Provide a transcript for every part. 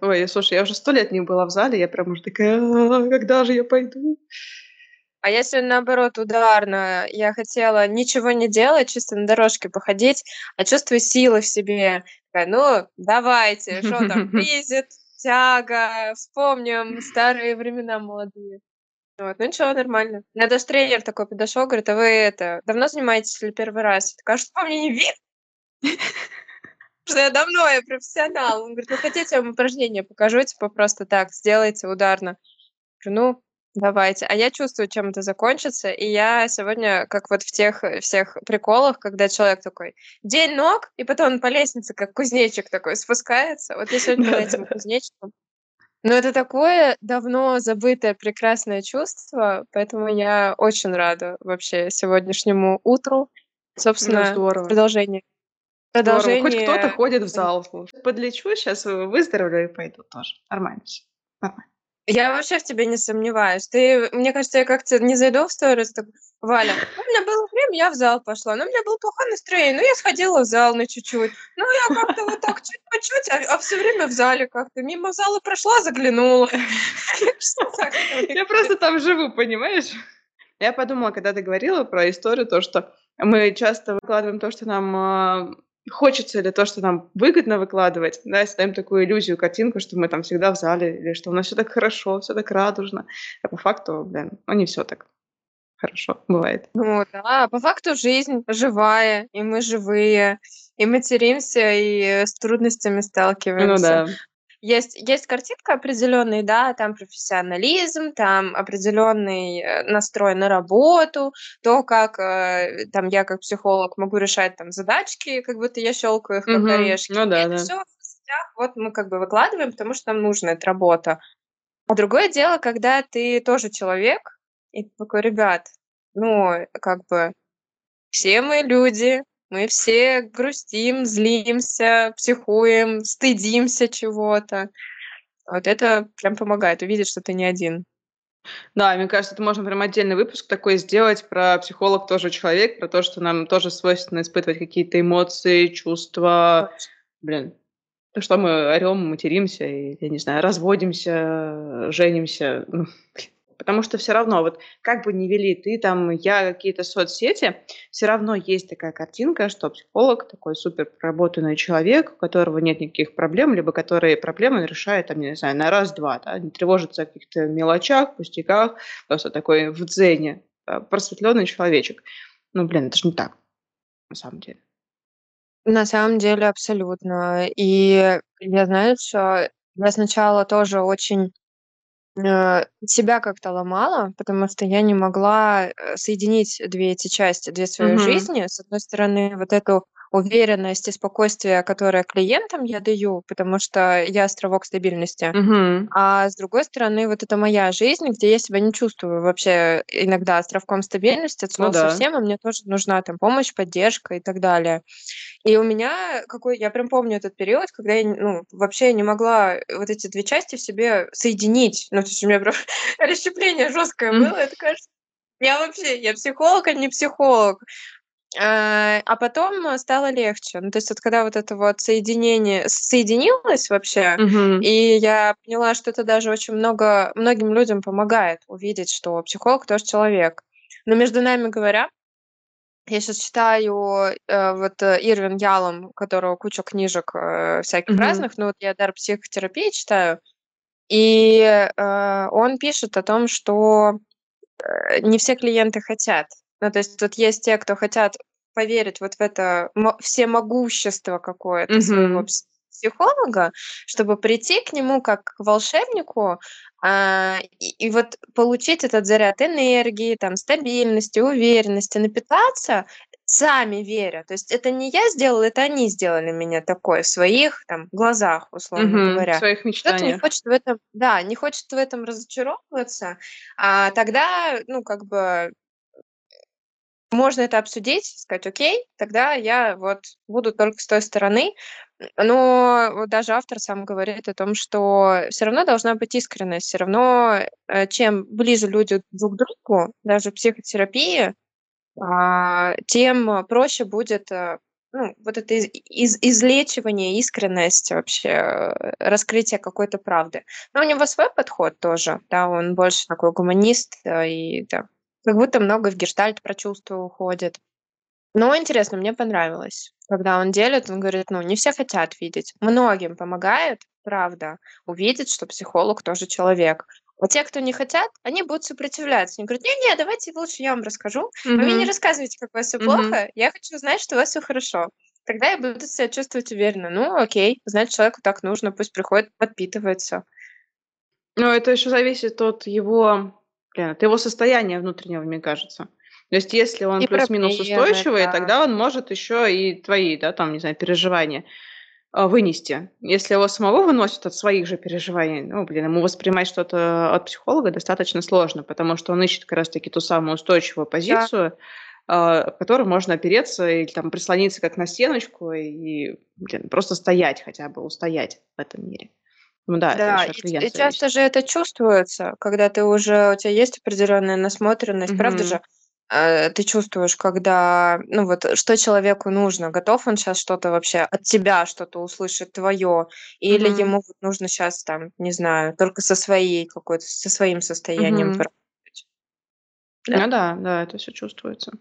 Ой, слушай, я уже сто лет не была в зале, я прям уже такая, «А, когда же я пойду? А я сегодня, наоборот, ударно. Я хотела ничего не делать, чисто на дорожке походить, а чувствую силы в себе. Такая, ну, давайте, что там, кризит, тяга, вспомним старые времена молодые. Вот, ну ничего, нормально. Меня даже тренер такой подошел, говорит, а вы это, давно занимаетесь или первый раз? Я такая, «А что мне не видно? что я давно, я профессионал. Он говорит, вы хотите, я вам упражнение покажу, типа просто так, сделайте ударно. Говорю, ну, давайте. А я чувствую, чем это закончится, и я сегодня, как вот в тех всех приколах, когда человек такой, день ног, и потом он по лестнице, как кузнечик такой, спускается. Вот я сегодня была этим кузнечиком. Но это такое давно забытое прекрасное чувство, поэтому я очень рада вообще сегодняшнему утру. Ну, Собственно, здорово. продолжение. Здорово. Хоть Продолжение. кто-то ходит в зал. Подлечу, сейчас выздоровлю и пойду тоже. Нормально всё. Нормально. Я вообще в тебе не сомневаюсь. Ты, мне кажется, я как-то не зайду в сторис, так, Валя, ну, у меня было время, я в зал пошла, но у меня было плохое настроение, ну, я сходила в зал на чуть-чуть. Ну, я как-то вот так чуть по чуть, а, все время в зале как-то. Мимо зала прошла, заглянула. Я просто там живу, понимаешь? Я подумала, когда ты говорила про историю, то, что мы часто выкладываем то, что нам а, хочется, или то, что нам выгодно выкладывать, да, создаем такую иллюзию, картинку, что мы там всегда в зале, или что у нас все так хорошо, все так радужно. А по факту, блин, ну не все так хорошо бывает. Ну да, по факту жизнь живая, и мы живые, и материмся, и с трудностями Ну сталкиваемся. да. Есть, есть картинка определенный, да, там профессионализм, там определенный э, настрой на работу, то, как э, там я как психолог могу решать там задачки, как будто я щелкаю их как Мгм. орешки. Ну да, да. все в соцсетях вот мы как бы выкладываем, потому что нам нужна эта работа. А другое дело, когда ты тоже человек, и ты такой, ребят, ну, как бы все мы люди, мы все грустим, злимся, психуем, стыдимся чего-то. Вот это прям помогает увидеть, что ты не один. Да, мне кажется, это можно прям отдельный выпуск такой сделать про психолог тоже человек, про то, что нам тоже свойственно испытывать какие-то эмоции, чувства. Блин, то, что мы орем, материмся, и, я не знаю, разводимся, женимся. Потому что все равно, вот как бы ни вели ты там, я какие-то соцсети, все равно есть такая картинка, что психолог такой супер проработанный человек, у которого нет никаких проблем, либо который проблемы решает, там, не знаю, на раз-два, да, не тревожится о каких-то мелочах, пустяках, просто такой в дзене, просветленный человечек. Ну, блин, это же не так, на самом деле. На самом деле, абсолютно. И я, знаешь, а, я сначала тоже очень себя как-то ломала, потому что я не могла э, соединить две эти части, две свои Мгм. жизни. С одной стороны, вот эту уверенность и спокойствие, которое клиентам я даю, потому что я островок стабильности. Мгм. А с другой стороны, вот это моя жизнь, где я себя не чувствую вообще иногда островком стабильности от Ну слова да. совсем, и мне тоже нужна там помощь, поддержка и так далее. И у меня какой, я прям помню этот период, когда я, ну, вообще не могла вот эти две части в себе соединить. Ну, то есть у меня прям расщепление жесткое было. Это кажется, я вообще, я психолог, а не психолог. А а потом э, стало легче. Ну, то есть вот когда вот это вот соединение соединилось вообще, Мгм. и я поняла, что это даже очень много многим людям помогает увидеть, что психолог тоже человек. Но между нами говоря, я сейчас читаю э, вот э, Ирвин Ялом, у которого куча книжек э, всяких Мгм. разных, ну вот я дар психотерапии читаю, и э, он пишет о том, что э, не все клиенты хотят. Ну, то есть вот есть те, кто хотят поверить вот в это мо- всемогущество какое-то своего Мгм. Пс- психолога, чтобы прийти к нему как к волшебнику а, и, и вот получить этот заряд энергии, там, стабильности, уверенности, напитаться сами веря. То есть это не я сделала, это они сделали меня такой в своих там глазах, условно. В говоря. своих Кто-то не мечтаниях. хочет в этом, да, не хочет в этом разочаровываться, а тогда, ну, как бы можно это обсудить, сказать, окей, тогда я вот буду только с той стороны. Но даже автор сам говорит о том, что все равно должна быть искренность, все равно э, чем ближе люди друг к другу, даже в психотерапии, а, тем проще будет э, ну, вот это из, из, излечивание, искренность вообще, э, раскрытие какой-то правды. Но у него свой подход тоже, да, он больше такой гуманист, и да, как будто много в гештальт про чувства уходит. Но интересно, мне понравилось. Когда он делит, он говорит, ну, не все хотят видеть. Многим помогает, правда, увидеть, что психолог тоже человек. А те, кто не хотят, они будут сопротивляться. Они говорят, не-не, давайте лучше я вам расскажу. Вы мне не рассказывайте, как у вас все плохо. Я хочу знать, что у вас все хорошо. Тогда я буду себя чувствовать уверенно. Ну, окей, значит, человеку так нужно, пусть приходит, подпитывается. Ну, это еще зависит от его, блин, от его состояния внутреннего, мне кажется. То есть, если он плюс-минус устойчивый, да. тогда он может еще и твои, да, там, не знаю, переживания а, вынести. Если его самого выносит от своих же переживаний, ну, блин, ему воспринимать что-то от психолога достаточно сложно, потому что он ищет как раз-таки ту самую устойчивую позицию, да. в которой можно опереться или там прислониться как на стеночку и, блин, просто стоять хотя бы, устоять в этом мире. Ну да, да и, и часто же это чувствуется, когда ты уже, у тебя есть определенная насмотренность, mm-hmm. правда же? Э, ты чувствуешь, когда, ну вот, что человеку нужно, готов он сейчас что-то вообще от тебя что-то услышать твое, или Мгм. ему вот нужно сейчас там, не знаю, только со своей какой-то, со своим состоянием Мгм. поработать. Да. Ну да, да, это все чувствуется.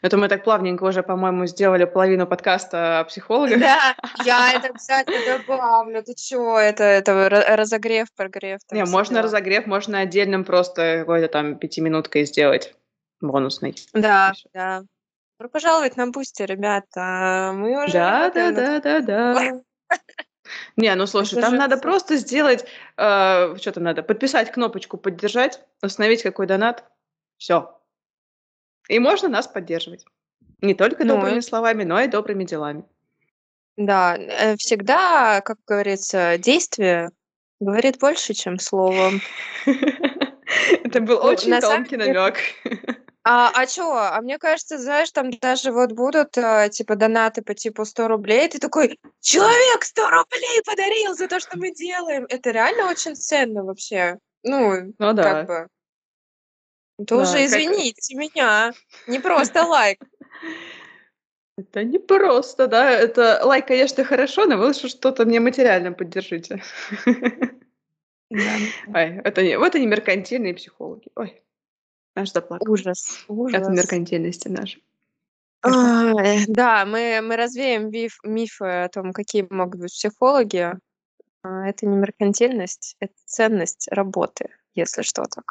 Это мы так плавненько уже, по-моему, сделали половину подкаста о психологах. Да, я это обязательно добавлю. Ты чё, это, это разогрев, прогрев. Не, можно разогрев, можно отдельным просто какой-то там пятиминуткой сделать бонусный. Да, да. Добро пожаловать на Boosty, ребята. Мы уже Да, да, да, да, да. Не, ну слушай, там надо просто сделать, э, что там надо, подписать кнопочку «Поддержать», установить какой донат, все. И можно нас поддерживать. Не только ну, добрыми словами, но и добрыми делами. Да, э, всегда, как говорится, действие говорит больше, чем слово. Это был ну, очень тонкий намек. А, а чё? А мне кажется, знаешь, там даже вот будут, э, типа, донаты по типу 100 рублей. Ты такой: "Человек 100 рублей подарил за то, что мы делаем". Это реально очень ценно вообще. Ну, Ну как да. бы. Это уже, как извините меня, не просто лайк. Это не просто, да. Это лайк, конечно, хорошо, но вы лучше что-то мне материально поддержите. Да. Ой, это не вот они меркантильные психологи. Ой. Аж заплакала. Ужас, ужас. От меркантильности нашей. да, мы, мы развеем миф, мифы о том, какие могут быть психологи. А, это не меркантильность, это ценность работы, если что так.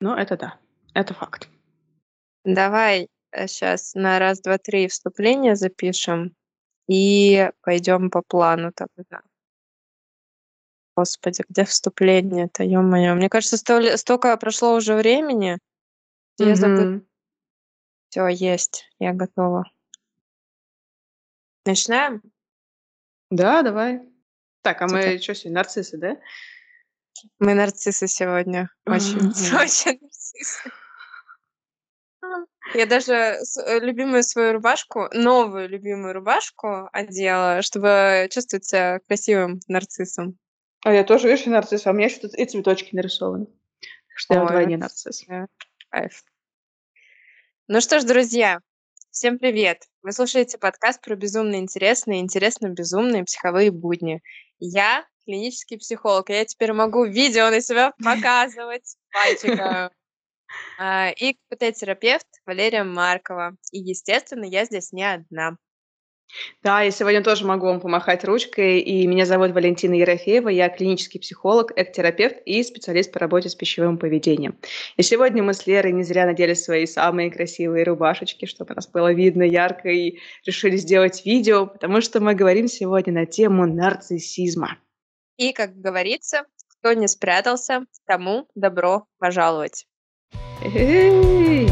Ну, это да, это факт. Давай сейчас э, на раз, два, три вступление запишем и пойдем по плану тогда. Господи, где вступление-то, ё-моё. Мне кажется, сто столько прошло уже времени, я забыла. Всё, есть, я готова. Начинаем? Да, давай. Так, а мы что сегодня, нарциссы, да? Мы нарциссы сегодня. Очень, очень нарциссы. Я даже э, любимую свою рубашку, новую любимую рубашку одела, чтобы чувствовать себя красивым нарциссом. А я тоже, видишь, нарцисс, а у меня еще тут и цветочки нарисованы. Так что я вдвойне нарцисс. Кайф. Ну что ж, друзья, всем привет! Вы слушаете подкаст про безумно интересные, интересно-безумные психовые будни. Я клинический психолог, я теперь могу видео на себя показывать пальчиком. А, и КПТ-терапевт Валерия Маркова. И, естественно, я здесь не одна. Да, я сегодня тоже могу вам помахать ручкой. И меня зовут Валентина Ерофеева. Я клинический психолог, эктерапевт и специалист по работе с пищевым поведением. И сегодня мы с Лерой не зря надели свои самые красивые рубашечки, чтобы нас было видно ярко, и решили сделать видео, потому что мы говорим сегодня на тему нарциссизма. И, как говорится, кто не спрятался, тому добро пожаловать. Эй!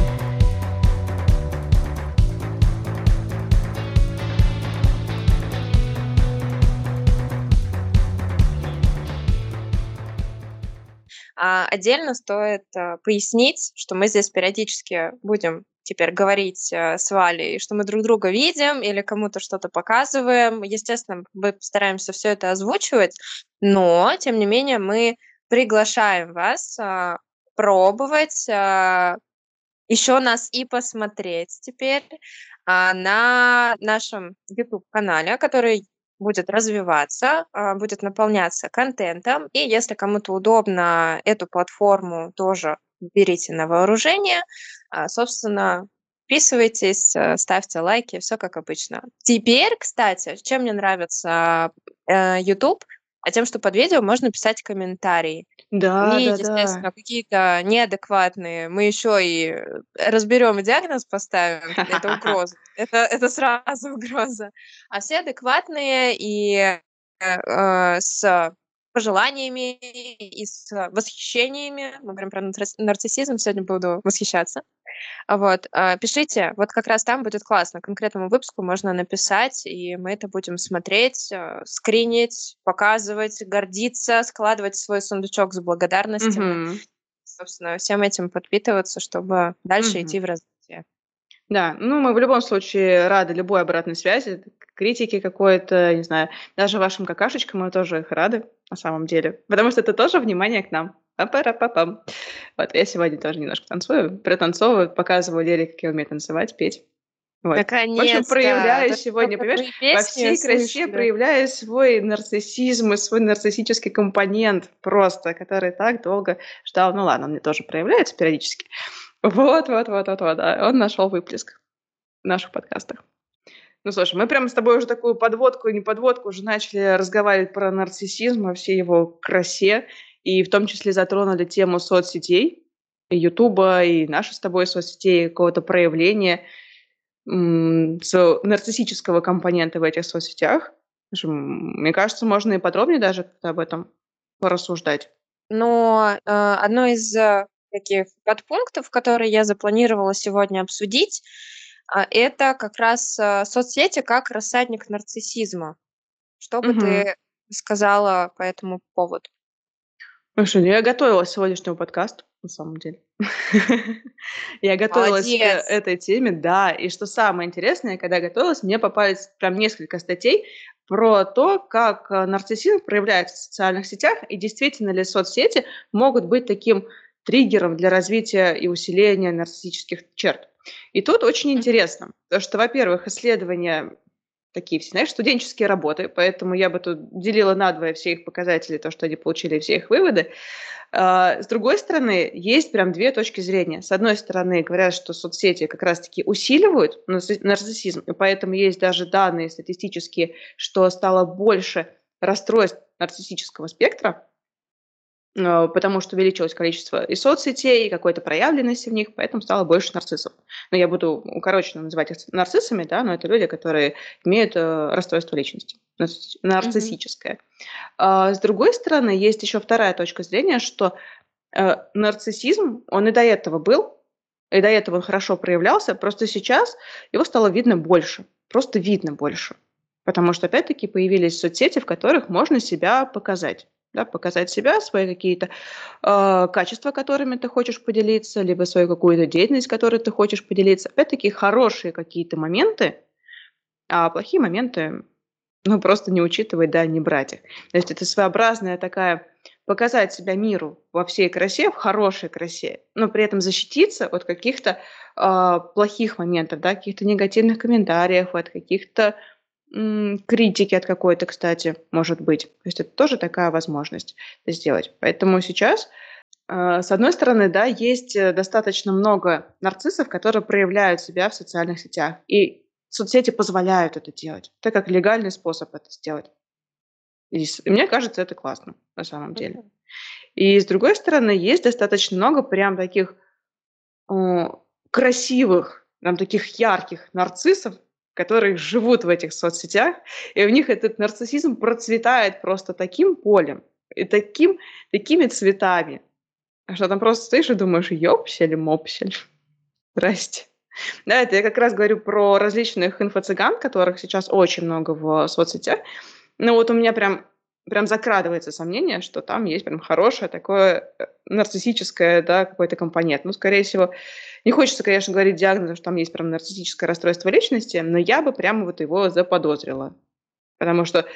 Отдельно стоит а, пояснить, что мы здесь периодически будем теперь говорить а, с Валей, что мы друг друга видим или кому-то что-то показываем. Естественно, мы постараемся все это озвучивать, но, тем не менее, мы приглашаем вас а, пробовать а, еще нас и посмотреть теперь а, на нашем YouTube-канале, который будет развиваться, а, будет наполняться контентом. И если кому-то удобно эту платформу тоже берите на вооружение. А, собственно, подписывайтесь, э, ставьте лайки, все как обычно. Теперь, кстати, чем мне нравится э, YouTube, а тем, что под видео можно писать комментарии. Да, И, да, естественно, да. какие-то неадекватные. Мы еще и разберем и диагноз поставим. Это угроза. Это, это сразу угроза. А все адекватные и э, э, с пожеланиями и с восхищениями. Мы говорим про нарцисс- нарциссизм, сегодня буду восхищаться. А Вот, а, пишите, вот как раз там будет классно. Конкретному выпуску можно написать, и мы это будем смотреть, а, скринить, показывать, гордиться, складывать свой сундучок с благодарностями. Мгм. Собственно, всем этим подпитываться, чтобы дальше Мгм. идти в развитие. Да, ну мы в любом случае рады любой обратной связи, критике какой-то, не знаю, даже вашим какашечкам мы тоже их рады на самом деле, потому что это тоже внимание к нам. Па-пара-па-пам. Вот, я сегодня тоже немножко танцую, пританцовываю, показываю Лере, как я умею танцевать, петь. Вот. В общем, Наконец-то! проявляю Только сегодня, понимаешь, во всей красе слышали. проявляю свой нарциссизм и свой нарциссический компонент просто, который так долго ждал. Ну ладно, он мне тоже проявляется периодически. Вот, вот, вот, вот, вот, да. Он нашел выплеск в наших подкастах. Ну, слушай, мы прямо с тобой уже такую подводку и не подводку уже начали разговаривать про нарциссизм во всей его красе, и в том числе затронули тему соцсетей, и Ютуба, и наши с тобой соцсетей, какого-то проявления м, своего нарциссического компонента в этих соцсетях. Мне кажется, можно и подробнее даже об этом порассуждать. Но э, одно из э, таких подпунктов, которые я запланировала сегодня обсудить, а, это как раз э, соцсети как рассадник нарциссизма. Что бы Мгм. ты сказала по этому поводу? Слушай, ну я готовилась к сегодняшнему подкасту, на самом деле. Я готовилась к этой теме, да. И что самое интересное, когда готовилась, мне попались прям несколько статей про то, как э, нарциссизм проявляется в социальных сетях, и действительно ли соцсети могут быть таким триггером для развития и усиления нарциссических черт. И тут очень интересно, что, во-первых, исследования такие все, знаешь, студенческие работы, поэтому я бы тут делила надвое все их показатели, то, что они получили, все их выводы. А, С другой стороны, есть прям две точки зрения. С одной стороны, говорят, что соцсети как раз-таки усиливают нарцисс- нарциссизм, и поэтому есть даже данные статистические, что стало больше расстройств нарциссического спектра, потому что увеличилось количество и соцсетей, и какой-то проявленности в них, поэтому стало больше нарциссов. Но я буду укороченно называть их нарциссами, да, но это люди, которые имеют э, расстройство личности, нарциссическое. А, С другой стороны, есть еще вторая точка зрения, что э, нарциссизм, он и до этого был, и до этого он хорошо проявлялся, просто сейчас его стало видно больше, просто видно больше. Потому что, опять-таки, появились соцсети, в которых можно себя показать. Да, показать себя, свои какие-то э, качества, которыми ты хочешь поделиться, либо свою какую-то деятельность, которой ты хочешь поделиться. Опять-таки, хорошие какие-то моменты, а плохие моменты, ну, просто не учитывать, да, не брать их. То есть это своеобразная такая показать себя миру во всей красе, в хорошей красе, но при этом защититься от каких-то а, плохих моментов, да, каких-то негативных комментариев, от каких-то критики от какой-то, кстати, может быть. То есть это тоже такая возможность сделать. Поэтому сейчас, а, с одной стороны, да, есть э, достаточно много нарциссов, которые проявляют себя в социальных сетях. И соцсети позволяют это делать. Это как легальный способ это сделать. И мне кажется, это классно на самом деле. И с другой стороны, есть достаточно много прям таких э, красивых, прям таких ярких нарциссов, которые живут в этих соцсетях, и у них этот нарциссизм процветает просто таким полем и таким, такими цветами, что там просто стоишь и думаешь, ёпсель, мопсель, здрасте. Да, это я как раз говорю про различных инфо-цыган, которых сейчас очень много в соцсетях. Ну вот у меня прям, прям закрадывается сомнение, что там есть прям хорошее такое э, нарциссическое, да, какой-то компонент. Ну, скорее всего, не хочется, конечно, говорить диагноз, что там есть прям нарциссическое расстройство личности, но я бы прямо вот его заподозрила. Потому что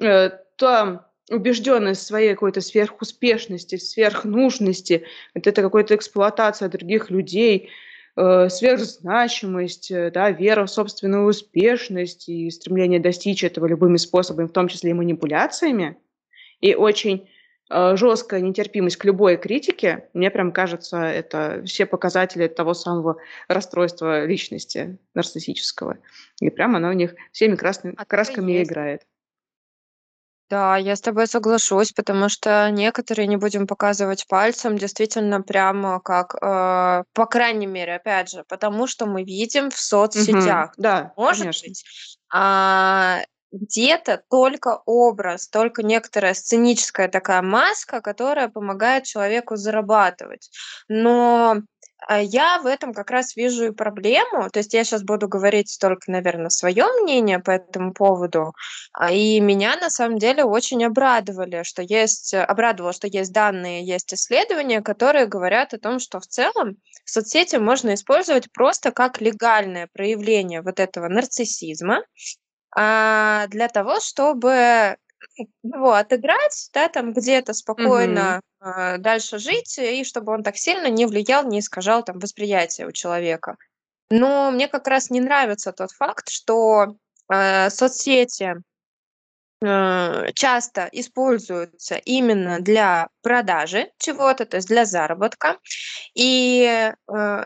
э, та убежденность своей какой-то сверхуспешности, сверхнужности, вот это какая-то эксплуатация других людей, сверхзначимость, э, да, вера в собственную успешность и стремление достичь этого любыми способами, в том числе и манипуляциями, и очень э, жесткая нетерпимость к любой критике, мне прям кажется, это все показатели того самого расстройства личности нарциссического. И прям оно у них всеми красными, А красками есть. играет. Да, я с тобой соглашусь, потому что некоторые, не будем показывать пальцем, действительно прямо как, э, по крайней мере, опять же, потому что мы видим в Мгм. соцсетях. Да, Может конечно. быть, а, где-то только образ, только некоторая сценическая такая маска, которая помогает человеку зарабатывать. Но, я в этом как раз вижу и проблему. То есть я сейчас буду говорить только, наверно, свое мнение по этому поводу. А, и меня на самом деле очень обрадовали, что есть обрадовало, что есть данные, есть исследования, которые говорят о том, что в целом соцсети можно использовать просто как легальное проявление вот этого нарциссизма, а, для того, чтобы его отыграть, да, там где-то спокойно, а, дальше жить, и чтобы он так сильно не влиял, не искажал там восприятие у человека. Но мне как раз не нравится тот факт, что, э, соцсети э, часто используются именно для продажи чего-то, то есть для заработка. И, э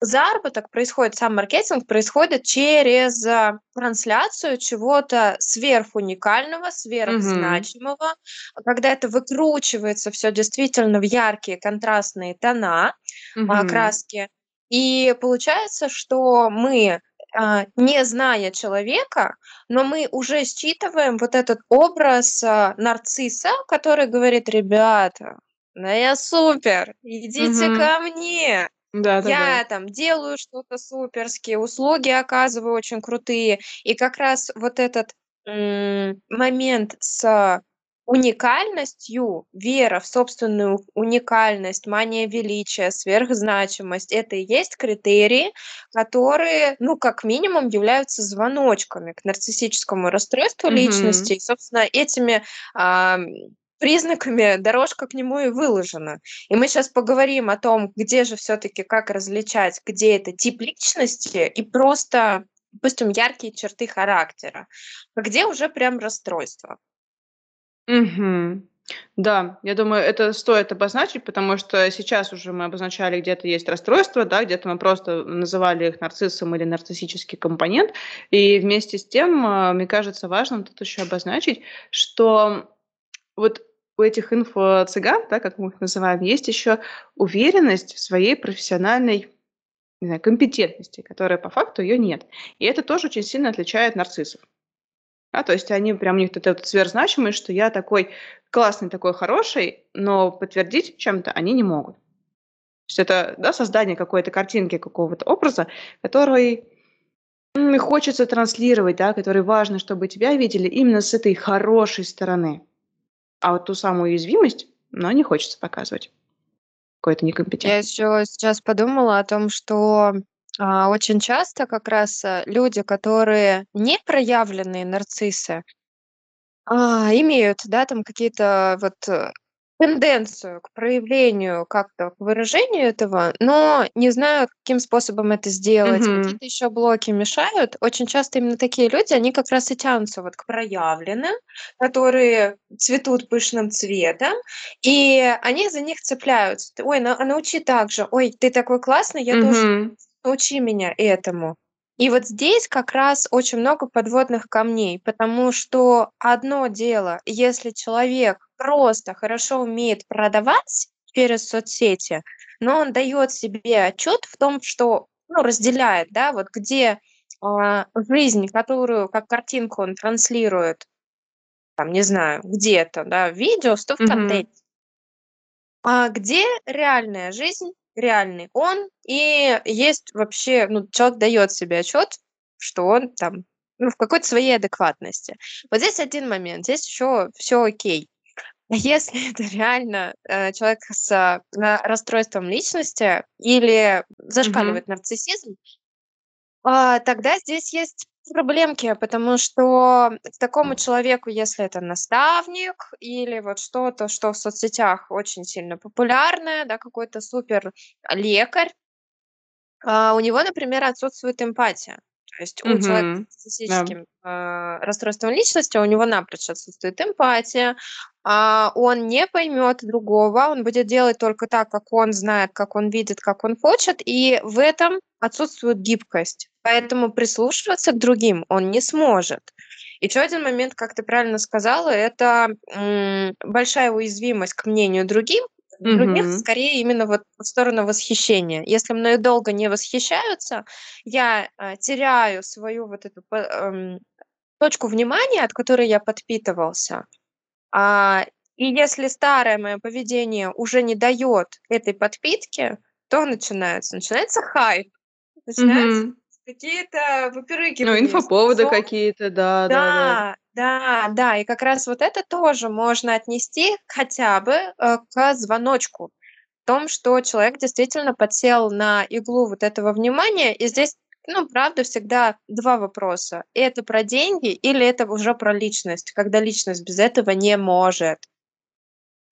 заработок происходит, сам маркетинг происходит через, а, трансляцию чего-то сверхуникального, сверхзначимого. Когда это выкручивается всё действительно в яркие контрастные тона, Мгм. краски. И получается, что мы, а, не зная человека, но мы уже считываем вот этот образ, а, нарцисса, который говорит: "Ребята, да я супер, идите Мгм. ко мне. Да-да-да. Я там делаю что-то суперские, услуги оказываю очень крутые". И как раз вот этот, м, момент с уникальностью, вера в собственную уникальность, мания величия, сверхзначимость- это и есть критерии, которые, ну, как минимум, являются звоночками к нарциссическому расстройству личности. Мгм. И, собственно, этими, ам, признаками дорожка к нему и выложена. И мы щас поговорим о том, где же всё-таки, как различать, где это тип личности и просто, допустим, яркие черты характера, а где уже прям расстройство. Мгм. Да, я думаю, это стоит обозначить, потому что сейчас уже мы обозначали, где-то есть расстройство, да, где-то мы просто называли их нарциссом или нарциссический компонент. И вместе с тем, а, мне кажется важным тут еще обозначить, что вот у этих инфо-цыган, да, как мы их называем, есть еще уверенность в своей профессиональной, не знаю, компетентности, которая по факту ее нет. И это тоже очень сильно отличает нарциссов. Да, то есть они прям, у них эта вот что я такой классный, такой хороший, но подтвердить чем-то они не могут. То есть это, да, создание какой-то картинки, какого-то образа, который, хочется транслировать, да, который важно, чтобы тебя видели именно с этой хорошей стороны. А вот ту самую уязвимость, ну, не хочется показывать. Какой-то Я некомпетентности. еще сейчас подумала о том, что, а, очень часто как раз, а, люди, которые не проявленные нарциссы а, имеют, да, там какие-то вот, э, тенденцию к проявлению, как-то к выражению этого, но не знают, каким способом это сделать. Мгм. Какие-то еще блоки мешают. Очень часто именно такие люди, они как раз и тянутся вот к проявленным, которые цветут пышным цветом, и они за них цепляются. "Ой, на а научи так же. Ой, ты такой классный, я тоже Мгм. научи меня этому". И вот здесь как раз очень много подводных камней, потому что одно дело, если человек просто хорошо умеет продавать через соцсети, но он дает себе отчет в том, что, ну, разделяет, да, вот где, а, жизнь, которую как картинку он транслирует, там, не знаю, где-то, да, в видео, что в контенте. А где реальная жизнь, реальный он, и есть вообще, ну, человек дает себе отчет, что он там, ну, в какой-то своей адекватности. Вот здесь 1 момент, здесь еще всё окей. Если это реально, э, человек с, а, расстройством личности или зашкаливает нарциссизм а, тогда здесь есть проблемки, потому что такому человеку, если это наставник или вот что-то, что в соцсетях очень сильно популярное, да, какой-то супер лекарь А, у него, например, отсутствует эмпатия. То есть у человека с Да. нарциссическим, а, расстройством личности, у него напрочь отсутствует эмпатия, он не поймет другого, он будет делать только так, как он знает, как он видит, как он хочет, и в этом отсутствует гибкость. Поэтому прислушиваться к другим он не сможет. Еще один момент, как ты правильно сказала, это, м, большая уязвимость к мнению другим других, Мгм. скорее именно вот в сторону восхищения. Если мною долго не восхищаются, я, а, теряю свою вот эту п эм, точку внимания, от которой я подпитывался. А, и если старое мое поведение уже не даёт этой подпитки, то начинается? Начинается хайп, начинаются Мгм. какие-то Ну, выпрыгивания из инфоповоды тусовок. какие-то, да, да-да. Да, да, да, и как раз вот это тоже можно отнести хотя бы, э, к звоночку. Том, что человек действительно подсел на иглу вот этого внимания. И здесь, ну, правда, всегда 2 вопроса: это про деньги или это уже про личность, когда личность без этого не может.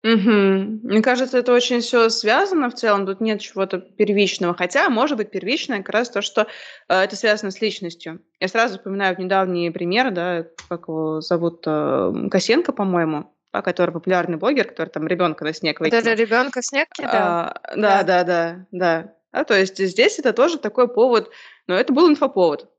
Мгм. Мне кажется, это очень всё связано в целом. Тут нет чего-то первичного. Хотя, может быть, первичное как раз то, что, э, это связано с личностью. Я сразу вспоминаю недавний пример, да, как его зовут, э, Косенко, по-моему, да, который популярный блогер, который там ребенка на снег это выкинул. ребенка в снег кидал? А, Да. да-да-да, да. А, то есть здесь это тоже такой повод, но это был инфоповод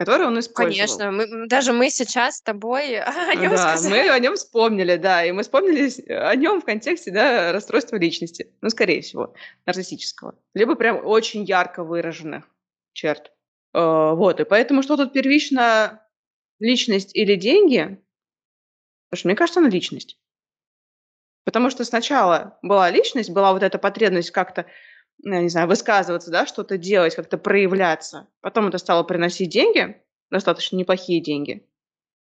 который он использовал. Конечно, мы даже мы сейчас с тобой о нём Да, мы сказали. о нём вспомнили, да, и мы вспомнили о нём в контексте, да, расстройства личности. Ну, скорее всего, нарциссического. Либо прям очень ярко выраженных черт. Э, вот, и поэтому что тут первично: личность или деньги? Слушай, мне кажется, на личность. Потому что сначала была личность, была вот эта потребность как-то, не знаю, высказываться, да, что-то делать, как-то проявляться. Потом это стало приносить деньги, достаточно неплохие деньги.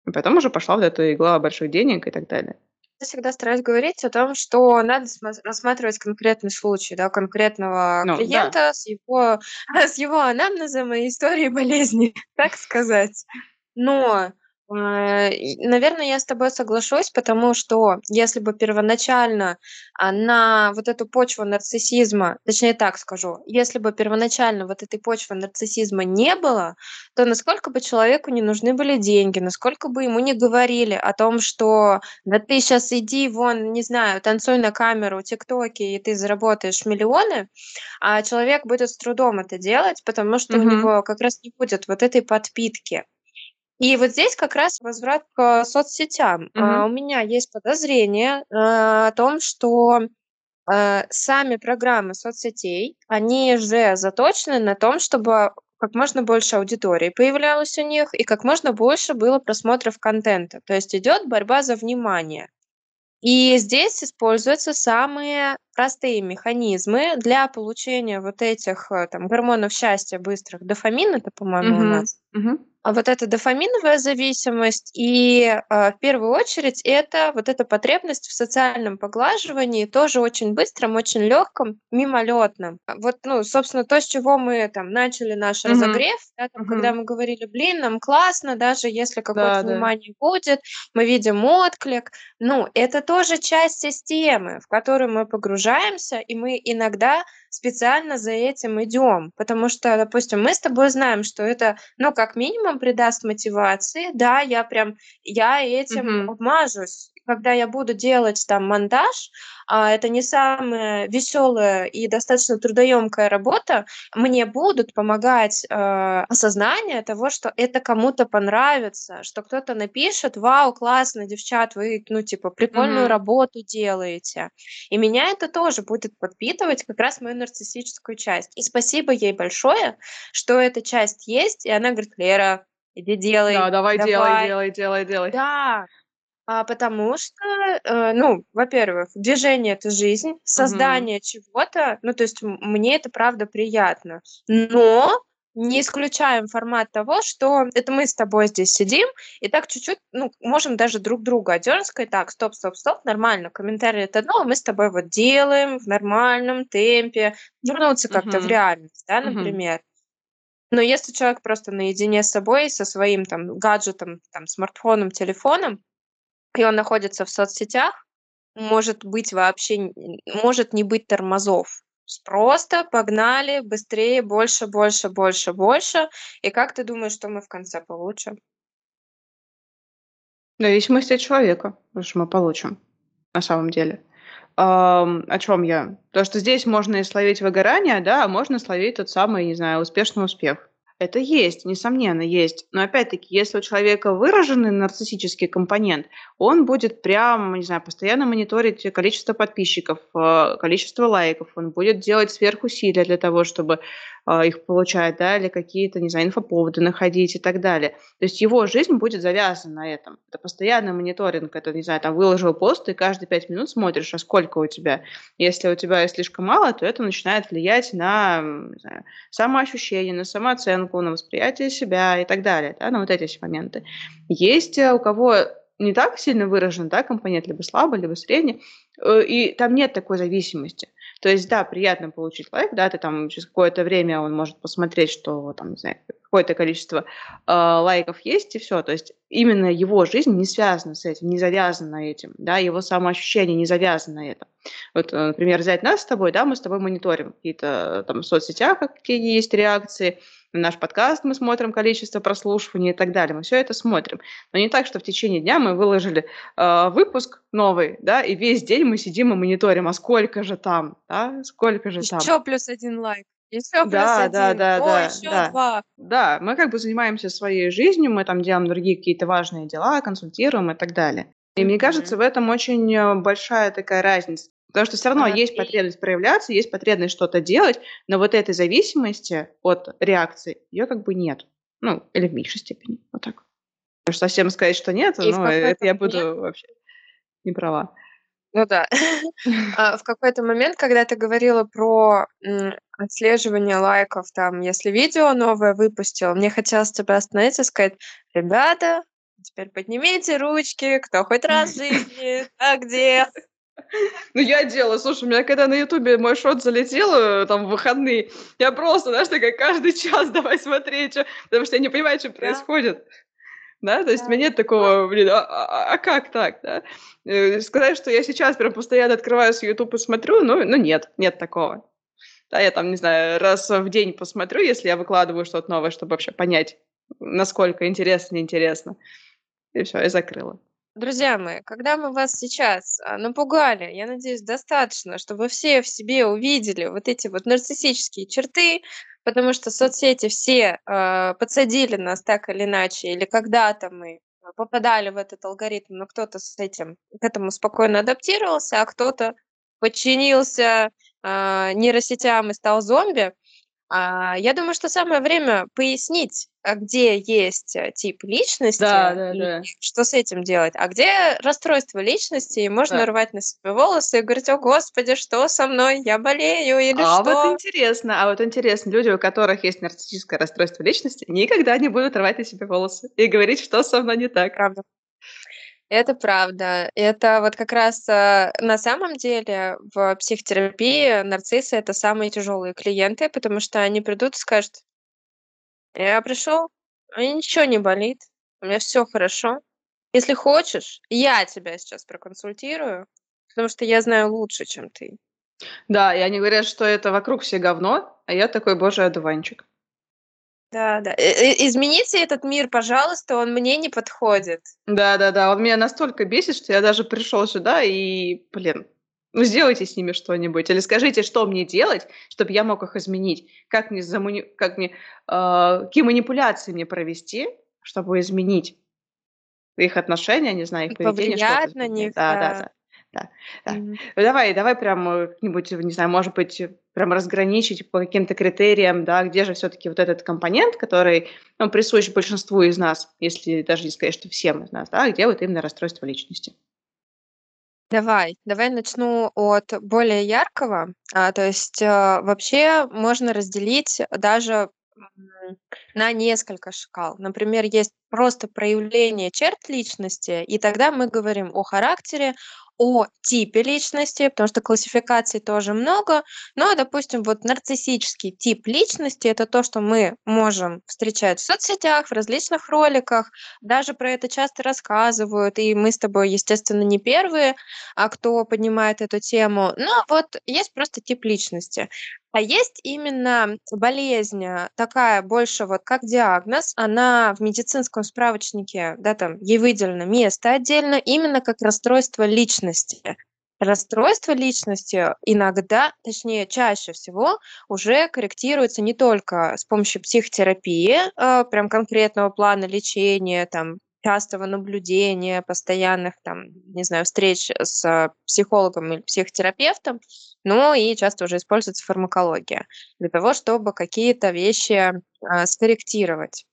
И потом уже пошла вот эта игла больших денег и так далее. Я всегда стараюсь говорить о том, что надо рассматривать конкретный случай, да, конкретного Ну да. клиента с его с его анамнезом и историей болезни, так сказать. Но, э, и, наверно, я с тобой соглашусь, потому что если бы первоначально, а, на вот эту почву нарциссизма, точнее так скажу, если бы первоначально вот этой почвы нарциссизма не было, то насколько бы человеку не нужны были деньги, насколько бы ему не говорили о том, что: "Да ты щас иди вон, не знаю, танцуй на камеру в "Тиктоке", и ты заработаешь миллионы", а человек будет с трудом это делать, потому что у Мгм. него как раз не будет вот этой подпитки. И вот здесь как раз возврат к соцсетям. А, Мгм. у меня есть подозрение, э, о том, что, э, сами программы соцсетей, они же заточены на том, чтобы как можно больше аудитории появлялось у них и как можно больше было просмотров контента. То есть идёт борьба за внимание. И здесь используются самые простые механизмы для получения вот этих, э, там гормонов счастья быстрых. Дофамин это, по-моему, у Мгм. нас. Мгм. А вот эта дофаминовая зависимость и, э, в первую очередь, это вот эта потребность в социальном поглаживании, тоже очень быстром, очень лёгком, мимолетном. А вот, ну, собственно, то, с чего мы там начали наш Мгм. разогрев, да, там, когда Мгм. мы говорили: "Блин, нам классно, даже если какое-то Да, да. внимание будет, мы видим отклик". Ну, это тоже часть системы, в которую мы погружаемся, и мы иногда специально за этим идём. Потому что, допустим, мы с тобой знаем, что это, ну, как минимум, придаст мотивации. Да, я прям я этим Мгм. обмажусь. Когда я буду делать там монтаж, а это не самая весёлая и достаточно трудоёмкая работа, мне будут помогать, э, осознание того, что это кому-то понравится, что кто-то напишет: "Вау, классно, девчат, вы, ну, типа, прикольную Мгм. работу делаете". И меня это тоже будет подпитывать как раз мою нарциссическую часть. И спасибо ей большое, что эта часть есть, и она говорит: "Лера, иди Да, делай, давай делай давай". делай делай делай. Да, а, потому что, э, ну, во-первых, движение- это жизнь, создание чего-то, ну, то есть мне это правда приятно. Но не исключаем формат того, что это мы с тобой здесь сидим и так чуть-чуть, ну, можем даже друг друга сказать: "Так, стоп стоп стоп, нормально, комментарий- это одно, а мы с тобой вот делаем в нормальном темпе". Вернуться как-то в Мгм. реальность, да, например. Но если человек просто наедине с собой, со своим там гаджетом, там, смартфоном, телефоном, и он находится в соцсетях, может быть вообще может не быть тормозов. Просто погнали, быстрее, больше, больше, больше, больше. И как ты думаешь, что мы в конце получим? В зависимости от человека, что мы получим на самом деле. Ам, о чем я? То, что здесь можно и словить выгорание, да, а можно словить тот самый, не знаю, успешный успех. Это есть, несомненно, есть. Но опять-таки, если у человека выраженный нарциссический компонент, он будет прям, не знаю, постоянно мониторить количество подписчиков, э, количество лайков, он будет делать сверхусилия для того, чтобы их получать, да, или какие-то, не знаю, инфоповоды находить и так далее. То есть его жизнь будет завязана на этом. Это постоянный мониторинг, это, не знаю, там выложил пост, и каждые пять минут смотришь, а сколько у тебя. Если у тебя слишком мало, то это начинает влиять на знаю, самоощущение, на самооценку, на восприятие себя и так далее, да, на вот эти все моменты. Есть э, у кого не так сильно выражен, да, компонент либо слабый, либо средний, э, и там нет такой зависимости. То есть, да, приятно получить лайк, да, ты там через какое-то время он может посмотреть, что там, не знаю, какое-то количество э, лайков есть, и все. То есть именно его жизнь не связана с этим, не завязана на этим, да, его самоощущение не завязано на этом. Вот, э, например, взять нас с тобой, да, мы с тобой мониторим какие-то там в соцсетях, какие есть реакции, наш подкаст мы смотрим количество прослушиваний и так далее. Мы все это смотрим. Но не так, что в течение дня мы выложили э, выпуск новый, да, и весь день мы сидим и мониторим, а сколько же там, да, сколько же там. Еще плюс один лайк. Еще Да, да, да, О, да, еще да. два. Да, мы как бы занимаемся своей жизнью, мы там делаем другие какие-то важные дела, консультируем и так далее. И мне кажется, в этом очень э, большая такая разница. Потому что все равно А, есть и потребность проявляться, есть потребность что-то делать, но вот этой зависимости от реакции ее как бы нет. Ну, или в меньшей степени. Вот так. Потому что совсем сказать, что нет, в ну, это я буду вообще не права. Ну да, А, в какой-то момент, когда ты говорила про отслеживание лайков, там, если видео новое выпустил, мне хотелось тебя остановить и сказать, ребята, теперь поднимите ручки, кто хоть раз в жизни так делал. Ну, я делаю. Слушай, у меня когда на Ютубе мой шот залетел, э, там, в выходные, я просто, знаешь, такая каждый час давай смотреть, чё, потому что я не понимаю, что Да, происходит. Да, то есть у меня нет такого, блин, а, а- а как так, да? Э, Сказать, что я сейчас прям постоянно открываю свой YouTube и смотрю, ну, ну нет, нет такого. Да, я там, не знаю, раз в день посмотрю, если я выкладываю что-то новое, чтобы вообще понять, насколько интересно, неинтересно. И все, я закрыла. Друзья мои, когда мы вас сейчас а, напугали, я надеюсь, достаточно, чтобы все в себе увидели вот эти вот нарциссические черты, потому что соцсети все а, подсадили нас так или иначе, или когда-то мы а, попадали в этот алгоритм, но кто-то с этим к этому спокойно адаптировался, а кто-то подчинился а, нейросетям и стал зомби. А, я думаю, что самое время пояснить, а, где есть э, тип Да, личности да, и да, что с этим делать, а где расстройство личности, и можно да. рвать на себе волосы и говорить, о господи, что со мной, я болею или А вот что. интересно, а вот интересно, люди, у которых есть нарциссическое расстройство личности, никогда не будут рвать на себе волосы и говорить, что со мной не так. Правда. Это правда. Это вот как раз э, на самом деле в психотерапии нарциссы это самые тяжелые клиенты, потому что они придут и скажут, я пришел, меня ничего не болит, у меня все хорошо. Если хочешь, я тебя сейчас проконсультирую, потому что я знаю лучше, чем ты. Да, и они говорят, что это вокруг все говно, а я такой божий одуванчик. Да, да. Э, э, Измените этот мир, пожалуйста, он мне не подходит. Да-да-да, он меня настолько бесит, что я даже пришел сюда и, блин, ну сделайте с ними что-нибудь. Или скажите, что мне делать, чтобы я мог их изменить. Как мне, замани... как мне э, какие манипуляции мне провести, чтобы изменить их отношения, не знаю, их поведение, Повлиять на них, Да, да, да. Да. Да. Мгм. Ну, давай, давай прям э, как-нибудь, не знаю, может быть, прям разграничить по каким-то критериям, да, где же все-таки вот этот компонент, который ну, присущ большинству из нас, если даже не сказать, что всем из нас, да, где вот именно расстройство личности. Давай, давай начну от более яркого. А, то есть, э, вообще можно разделить даже на несколько шкал. Например, есть просто проявление черт личности, и тогда мы говорим о характере, о типе личности, потому что классификаций тоже много. Но, допустим, вот нарциссический тип личности это то, что мы можем встречать в соцсетях, в различных роликах. Даже про это часто рассказывают, и мы с тобой, естественно, не первые, а кто поднимает эту тему. Но вот есть просто тип личности. А есть именно болезнь э, такая больше вот как диагноз, она в медицинском справочнике, да, там ей выделено место отдельно, именно как расстройство личности. Расстройство личности иногда, точнее чаще всего, уже корректируется не только с помощью психотерапии, э, прям конкретного плана лечения, там частого наблюдения, постоянных там, не знаю, встреч с психологом или психотерапевтом, ну и часто уже используется фармакология для того, чтобы какие-то вещи а, скорректировать.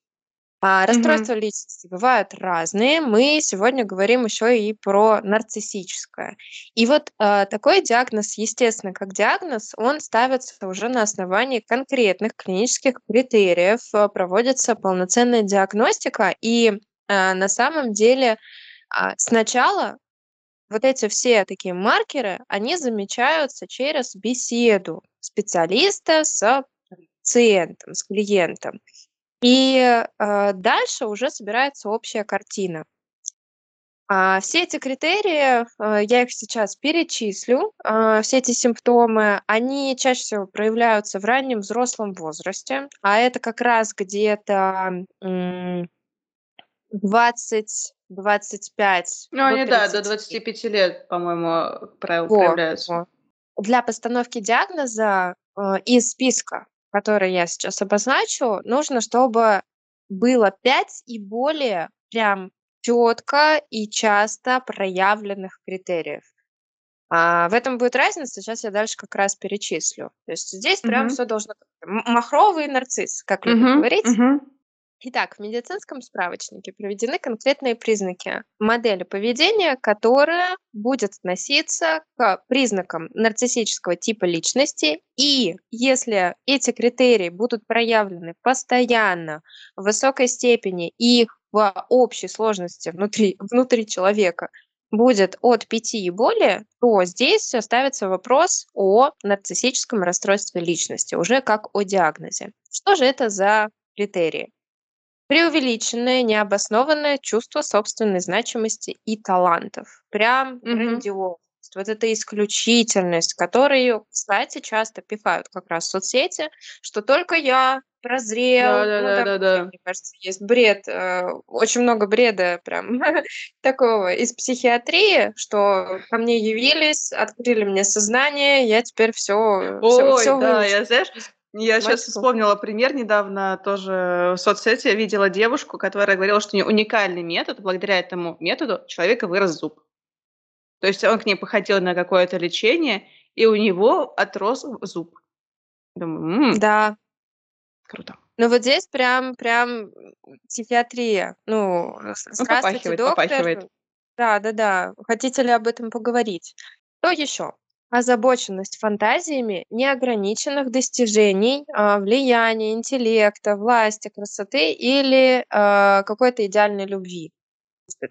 А расстройства mm-hmm. личности бывают разные. Мы сегодня говорим еще и про нарциссическое. И вот э, такой диагноз, естественно, как диагноз, он ставится уже на основании конкретных клинических критериев, проводится полноценная диагностика, и э, на самом деле э, сначала вот эти все такие маркеры, они замечаются через беседу специалиста с пациентом, с клиентом. И э, дальше уже собирается общая картина. А все эти критерии, э, я их сейчас перечислю, э, все эти симптомы, они чаще всего проявляются в раннем взрослом возрасте, а это как раз где-то 20 25 Ну, они, да, до 25 лет, по-моему, правило Во, проявляются. Для постановки диагноза э, из списка, который я сейчас обозначу, нужно, чтобы было 5 и более прям четко и часто проявленных критериев. А в этом будет разница, сейчас я дальше как раз перечислю. То есть здесь прям Мгм. все должно... Махровый нарцисс, как любят Мгм. говорить. Мгм. Итак, в медицинском справочнике приведены конкретные признаки модели поведения, которая будет относиться к признакам нарциссического типа личности. И если эти критерии будут проявлены постоянно, в высокой степени, и в общей сложности внутри, внутри человека будет от 5 и более, то здесь ставится вопрос о нарциссическом расстройстве личности, уже как о диагнозе. Что же это за критерии? Преувеличенное, необоснованное чувство собственной значимости и талантов. Прям грандиозность. Вот эта исключительность, которую, кстати, часто пихают как раз в соцсети, что только я прозрел. Ну, там вообще, Да-да-да-да-да. мне кажется, есть бред, э, очень много бреда прям такого из психиатрии, что ко мне явились, открыли мне сознание, я теперь все, все, Ой, все да, я, знаешь, я сейчас вспомнила пример недавно тоже в соцсети. Я видела девушку, которая говорила, что у нее уникальный метод. Благодаря этому методу человека вырос зуб. То есть он к ней походил на какое-то лечение, и у него отрос зуб. Думаю, м, Да, круто. Ну вот здесь прям прям, психиатрия. Ну, с Ну, здравствуйте, попахивает, доктор. попахивает. Да-да-да. Хотите ли об этом поговорить? Что еще? Озабоченность фантазиями неограниченных достижений, а, влияния, интеллекта, власти, красоты или, а, какой-то идеальной любви.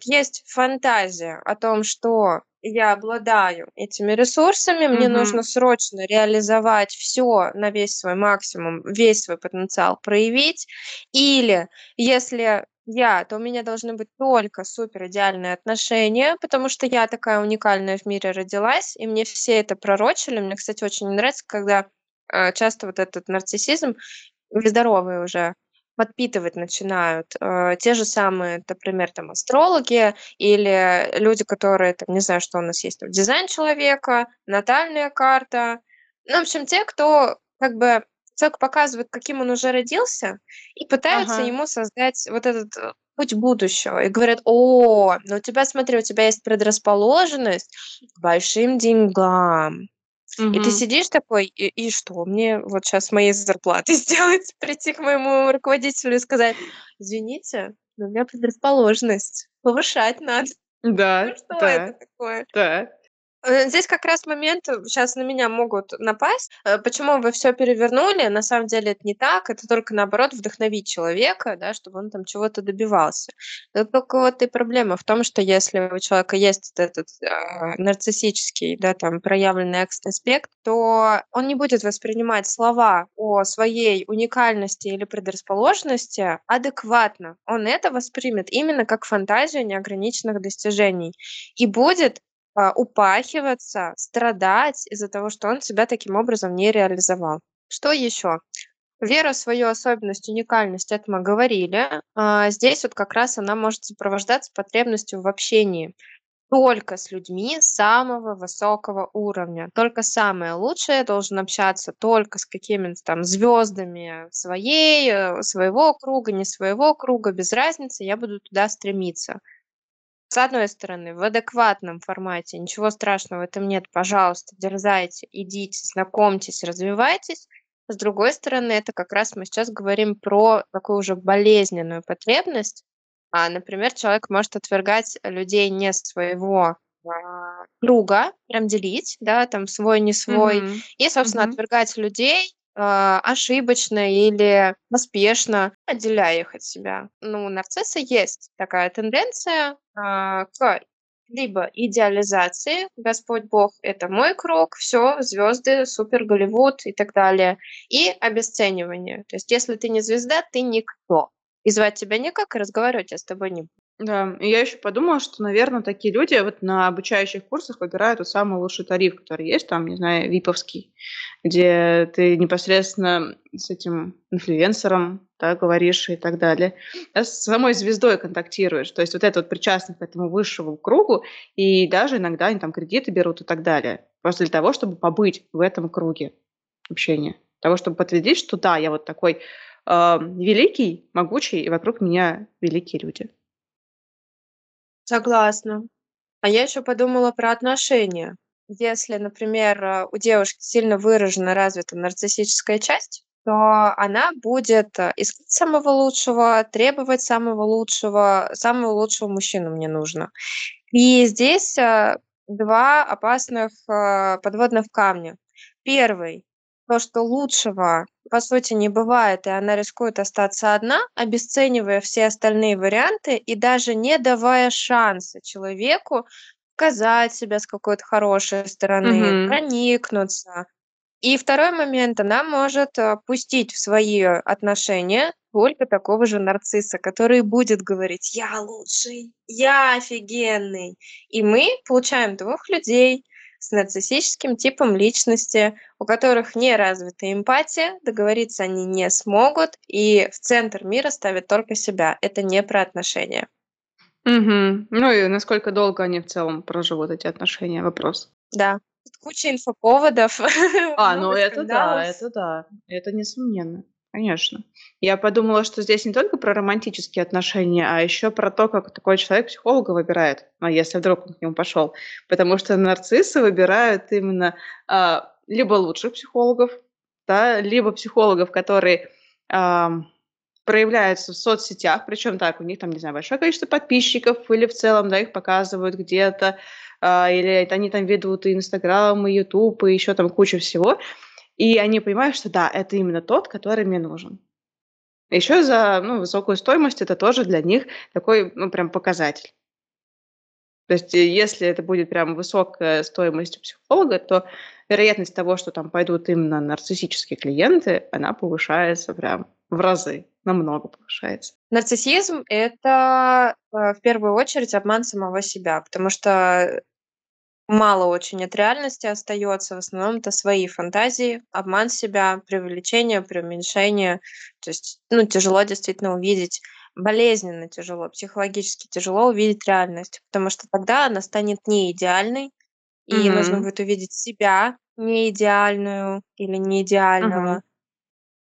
Есть фантазия о том, что я обладаю этими ресурсами, мне нужно Мгм. срочно реализовать все на весь свой максимум, весь свой потенциал проявить. Или если я, то у меня должны быть только супер идеальные отношения, потому что я такая уникальная в мире родилась, и мне все это пророчили. Мне, кстати, очень нравится, когда э, часто вот этот нарциссизм нездоровый уже подпитывать начинают э, те же самые, например, там астрологи или люди, которые, там, не знаю, что у нас есть, там, дизайн человека, натальная карта. Ну, в общем, те, кто как бы человек показывает, каким он уже родился, и пытаются Ага. ему создать вот этот э, путь будущего. И говорят, о, ну у тебя, смотри, у тебя есть предрасположенность к большим деньгам. И ты сидишь такой, и, и что, мне вот сейчас моей зарплаты сделать, прийти к моему руководителю и сказать, извините, но у меня предрасположенность, повышать надо. Ну Да, что это да, такое? да. Э, здесь как раз момент, сейчас э, на меня могут напасть. Э, почему вы все перевернули? На самом деле это не так. Это только наоборот вдохновить человека, да, чтобы он там чего-то добивался. Но только вот и проблема в том, что если у человека есть этот э, нарциссический, да, там проявленный аспект, то он не будет воспринимать слова о своей уникальности или предрасположенности адекватно. Он это воспримет именно как фантазию неограниченных достижений и будет а, упахиваться, страдать из-за того, что он себя таким образом не реализовал. Что еще? Вера в свою особенность, уникальность, это мы говорили. А здесь вот как раз она может сопровождаться потребностью в общении только с людьми самого высокого уровня. Только самое лучшее должен общаться только с какими-то там звездами своей, э, своего круга, не своего круга, без разницы, я буду туда стремиться. С одной стороны, в адекватном формате, ничего страшного в этом нет, пожалуйста, дерзайте, идите, знакомьтесь, развивайтесь. С другой стороны, это как раз мы сейчас говорим про такую уже болезненную потребность. А, например, человек может отвергать людей не своего а, круга, прям делить, да, там свой, не свой, mm-hmm. и, собственно, mm-hmm. отвергать людей, ошибочно или поспешно, отделяя их от себя. Ну, у нарцисса есть такая тенденция а, к либо идеализации, Господь Бог — это мой круг, все, звезды, супер, Голливуд и так далее, и обесценивание. То есть если ты не звезда, ты никто. И звать тебя никак, и разговаривать я с тобой не буду. Да, и я еще подумала, что, наверное, такие люди вот на обучающих курсах выбирают тот самый лучший тариф, который есть, там, не знаю, виповский, где ты непосредственно с этим инфлюенсером да, говоришь и так далее, да, с самой звездой контактируешь, то есть вот это вот причастность к этому высшему кругу, и даже иногда они там кредиты берут и так далее, просто для того, чтобы побыть в этом круге общения, того, чтобы подтвердить, что да, я вот такой э, великий, могучий, и вокруг меня великие люди. Согласна. А я еще подумала про отношения. Если, например, э, у девушки сильно выражена развита нарциссическая часть, то она будет э, искать самого лучшего, требовать самого лучшего, самого лучшего мужчину мне нужно. И здесь э, два опасных подводных камня. Первый то, что лучшего, по сути, не бывает, и она рискует остаться одна, обесценивая все остальные варианты и даже не давая шанса человеку показать себя с какой-то хорошей стороны, Мгм. проникнуться. И второй момент, она может э, пустить в свои отношения только такого же нарцисса, который будет говорить «я лучший, я офигенный». И мы получаем двух людей, с нарциссическим типом личности, у которых не развита эмпатия, договориться они не смогут, и в центр мира ставят только себя. Это не про отношения. Угу. Ну и насколько долго они в целом проживут эти отношения, вопрос. Да. Куча инфоповодов. А, ну это да, это да, это несомненно. Конечно. Я подумала, что здесь не только про романтические отношения, а еще про то, как такой человек психолога выбирает, а если вдруг он к нему пошел. Потому что нарциссы выбирают именно а, либо лучших психологов, да, либо психологов, которые а, проявляются в соцсетях, причем так, у них там, не знаю, большое количество подписчиков, или в целом, да, их показывают где-то, а, или они там ведут и Инстаграм, и Ютуб, и еще там куча всего. И они понимают, что да, это именно тот, который мне нужен. Еще за ну, высокую стоимость это тоже для них такой, ну, прям показатель. То есть, э, если это будет прям высокая стоимость у психолога, то вероятность того, что там пойдут именно нарциссические клиенты, она повышается прям в разы, намного повышается. Нарциссизм — это э, в первую очередь обман самого себя, потому что мало очень от реальности остается. В основном это свои фантазии, обман себя, преувеличение, преуменьшение. То есть, ну, тяжело действительно увидеть, болезненно тяжело, психологически тяжело увидеть реальность, потому что тогда она станет не идеальной, и mm-hmm. нужно будет увидеть себя не идеальную или не идеального. Mm-hmm.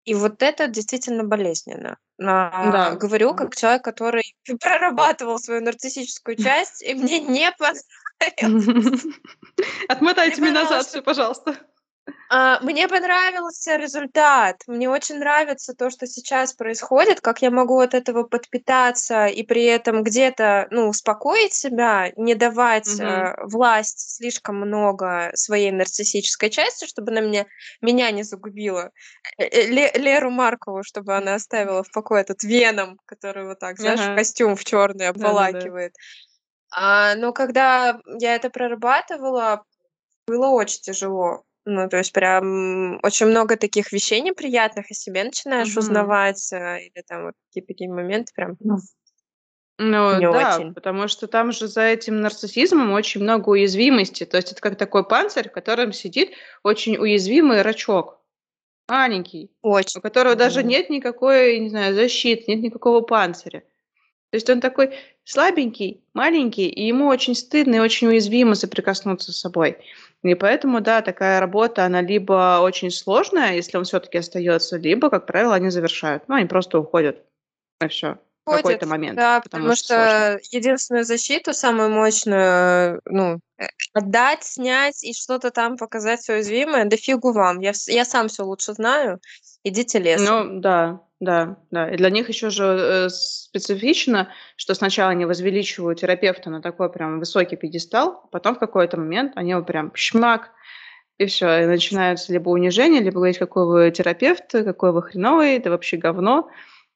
И вот это действительно болезненно. А, да. Говорю как человек, который прорабатывал свою нарциссическую часть, и мне не понравилось. Отмотайте мне назад все, пожалуйста. А, мне понравился результат. Мне очень нравится то, что сейчас происходит, как я могу от этого подпитаться и при этом где-то, ну, успокоить себя, не давать, Мгм. э, власть слишком много своей нарциссической части, чтобы она меня меня не загубила. Э, э, Ле Леру Маркову, чтобы она оставила в покое этот веном, который вот так, знаешь, Ага. костюм в черный обволакивает. А, но когда я это прорабатывала, было очень тяжело. Ну, то есть прям очень много таких вещей неприятных о себе начинаешь Мгм. узнавать, или там вот какие такие моменты прям, ну, Ну не да, очень. потому что там же за этим нарциссизмом очень много уязвимости. То есть это как такой панцирь, в котором сидит очень уязвимый рачок, маленький, у Очень. которого даже нет никакой, не знаю, защиты, нет никакого панциря. То есть он такой слабенький, маленький, и ему очень стыдно и очень уязвимо соприкоснуться с собой. И поэтому, да, такая работа, она либо очень сложная, если он все-таки остается, либо, как правило, они завершают. Ну, они просто уходят. И все. В какой-то момент, да, потому потому что что единственную защиту, самую мощную, ну, э, отдать, снять и что-то там показать уязвимое, да фигу вам. Я я сам все лучше знаю, идите лесом. Ну да, да, да. И для них еще же, э, специфично, что сначала они возвеличивают терапевта на такой прям высокий пьедестал, а потом в какой-то момент они его прям шмак, и все, и начинается либо унижение, либо говорить: "Какой вы терапевт, какой вы хреновый, да вообще говно",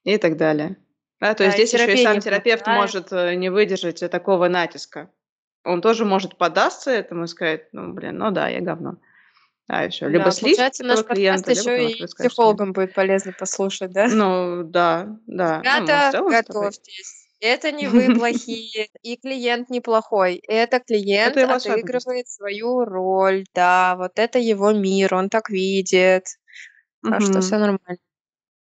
и так далее. Да, то есть Да, и здесь еще и сам терапевт неплохая. может, э, не выдержать, э, такого натиска. Он тоже может поддаться этому и сказать: "Ну, блин, ну да, я говно". Да, и всё. Либо Да, слить получается, наш клиента, еще и психологам будет полезно послушать, да? Ну да, да. Ну, Ребята, тобой. готовьтесь. Это не вы плохие, и клиент неплохой. Это Это клиент особенность. отыгрывает свою роль. Да, вот это его мир, он так видит. Так что все нормально.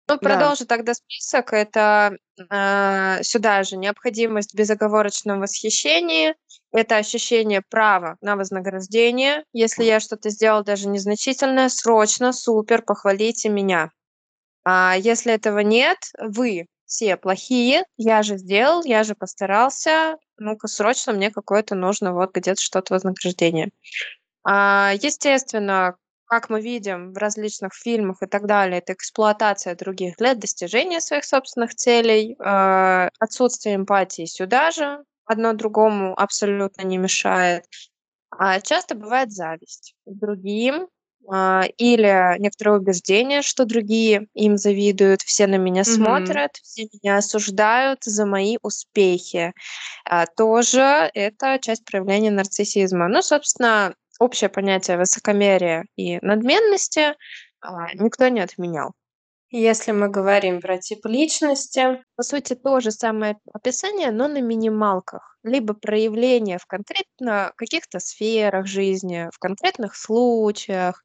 Ну, Да. продолжу тогда список. Это, а, сюда же необходимость безоговорочного восхищения. Это ощущение права на вознаграждение. Если я что-то сделал даже незначительное, срочно, супер, похвалите меня. А если этого нет, вы все плохие, я же сделал, я же постарался, ну-ка срочно мне какое-то нужно вот где-то что-то вознаграждение. А, естественно, как мы видим в различных фильмах и так далее, это эксплуатация других для достижения своих собственных целей. А, отсутствие эмпатии сюда же одно другому абсолютно не мешает. А часто бывает зависть к другим, а, или некоторое убеждение, что другие им завидуют, все на меня Мгм. смотрят, все меня осуждают за мои успехи. А, тоже это часть проявления нарциссизма. Ну, собственно, общее понятие высокомерия и надменности, а, никто не отменял. Если мы говорим про тип личности, по сути, то же самое описание, но на минималках. Либо проявление в конкретно каких-то сферах жизни, в конкретных случаях.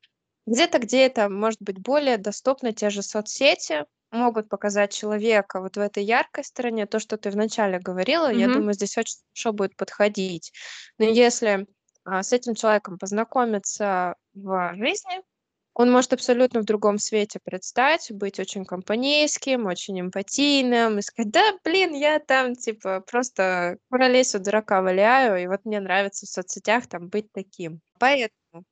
Где-то, где это может быть более доступно, те же соцсети могут показать человека вот в этой яркой стороне. То, что ты вначале говорила, я Мгм. думаю, здесь очень хорошо будет подходить. Но если с этим человеком познакомиться в жизни, он может абсолютно в другом свете предстать, быть очень компанейским, очень эмпатийным и сказать: "Да, блин, я там, типа, просто куролесю, дурака валяю, и вот мне нравится в соцсетях там быть таким". Поэтому,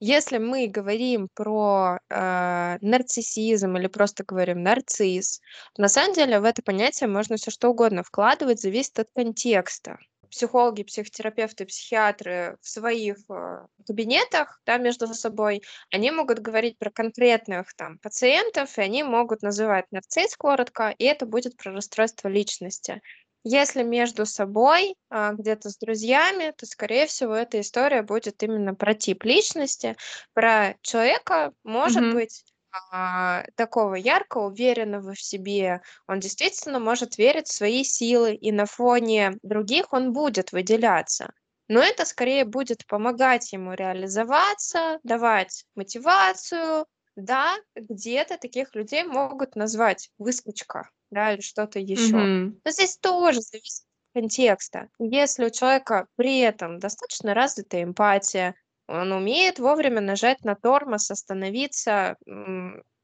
если мы говорим про, э, нарциссизм или просто говорим нарцисс, на самом деле в это понятие можно все что угодно вкладывать, зависит от контекста. Психологи, психотерапевты, психиатры в своих, э, кабинетах, да, между собой, они могут говорить про конкретных там пациентов, и они могут называть нарцисс коротко, и это будет про расстройство личности. Если между собой, а, где-то с друзьями, то, скорее всего, эта история будет именно про тип личности, про человека, может Мгм. быть, а, такого ярко уверенного в себе. Он действительно может верить в свои силы, и на фоне других он будет выделяться. Но это скорее будет помогать ему реализоваться, давать мотивацию. Да, где-то таких людей могут назвать выскочка, да, или что-то еще. Мгм. Но здесь тоже зависит контекста. Если у человека при этом достаточно развитая эмпатия, он умеет вовремя нажать на тормоз, остановиться,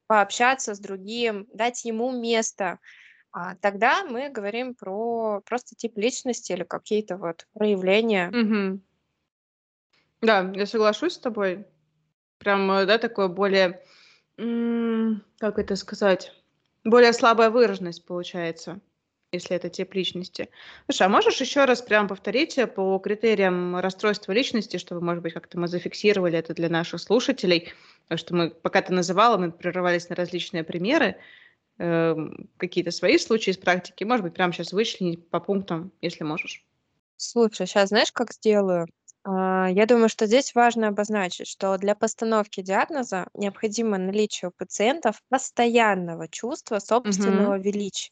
пообщаться с другим, дать ему место, а, тогда мы говорим про просто тип личности или какие-то вот проявления. Мгм. Да, я соглашусь с тобой. прям, э, да, такое более, как это сказать, более слабая выраженность получается, если это тип личности. Слушай, а можешь еще раз прям повторить э, по критериям расстройства личности, чтобы, может быть, как-то мы зафиксировали это для наших слушателей, потому что мы, пока ты называла, мы прерывались на различные примеры, э, какие-то свои случаи из практики, может быть, прямо сейчас вычленить по пунктам, если можешь. Слушай, сейчас знаешь, как сделаю? А, я думаю, что здесь важно обозначить, что для постановки диагноза необходимо наличие у пациентов постоянного чувства собственного Мгм. величия,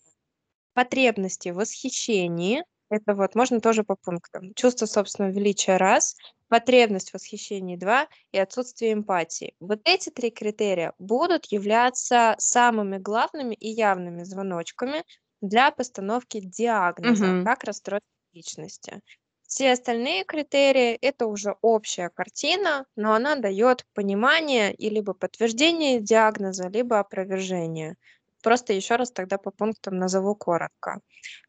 потребности в восхищении. Это вот можно тоже по пунктам. Чувство собственного величия раз, потребность в восхищении два и отсутствие эмпатии. Вот эти три критерия будут являться самыми главными и явными звоночками для постановки диагноза Мгм. как расстройство личности. Все остальные критерии– это уже общая картина, но она дает понимание и либо подтверждение диагноза, либо опровержение. Просто еще раз тогда по пунктам назову коротко.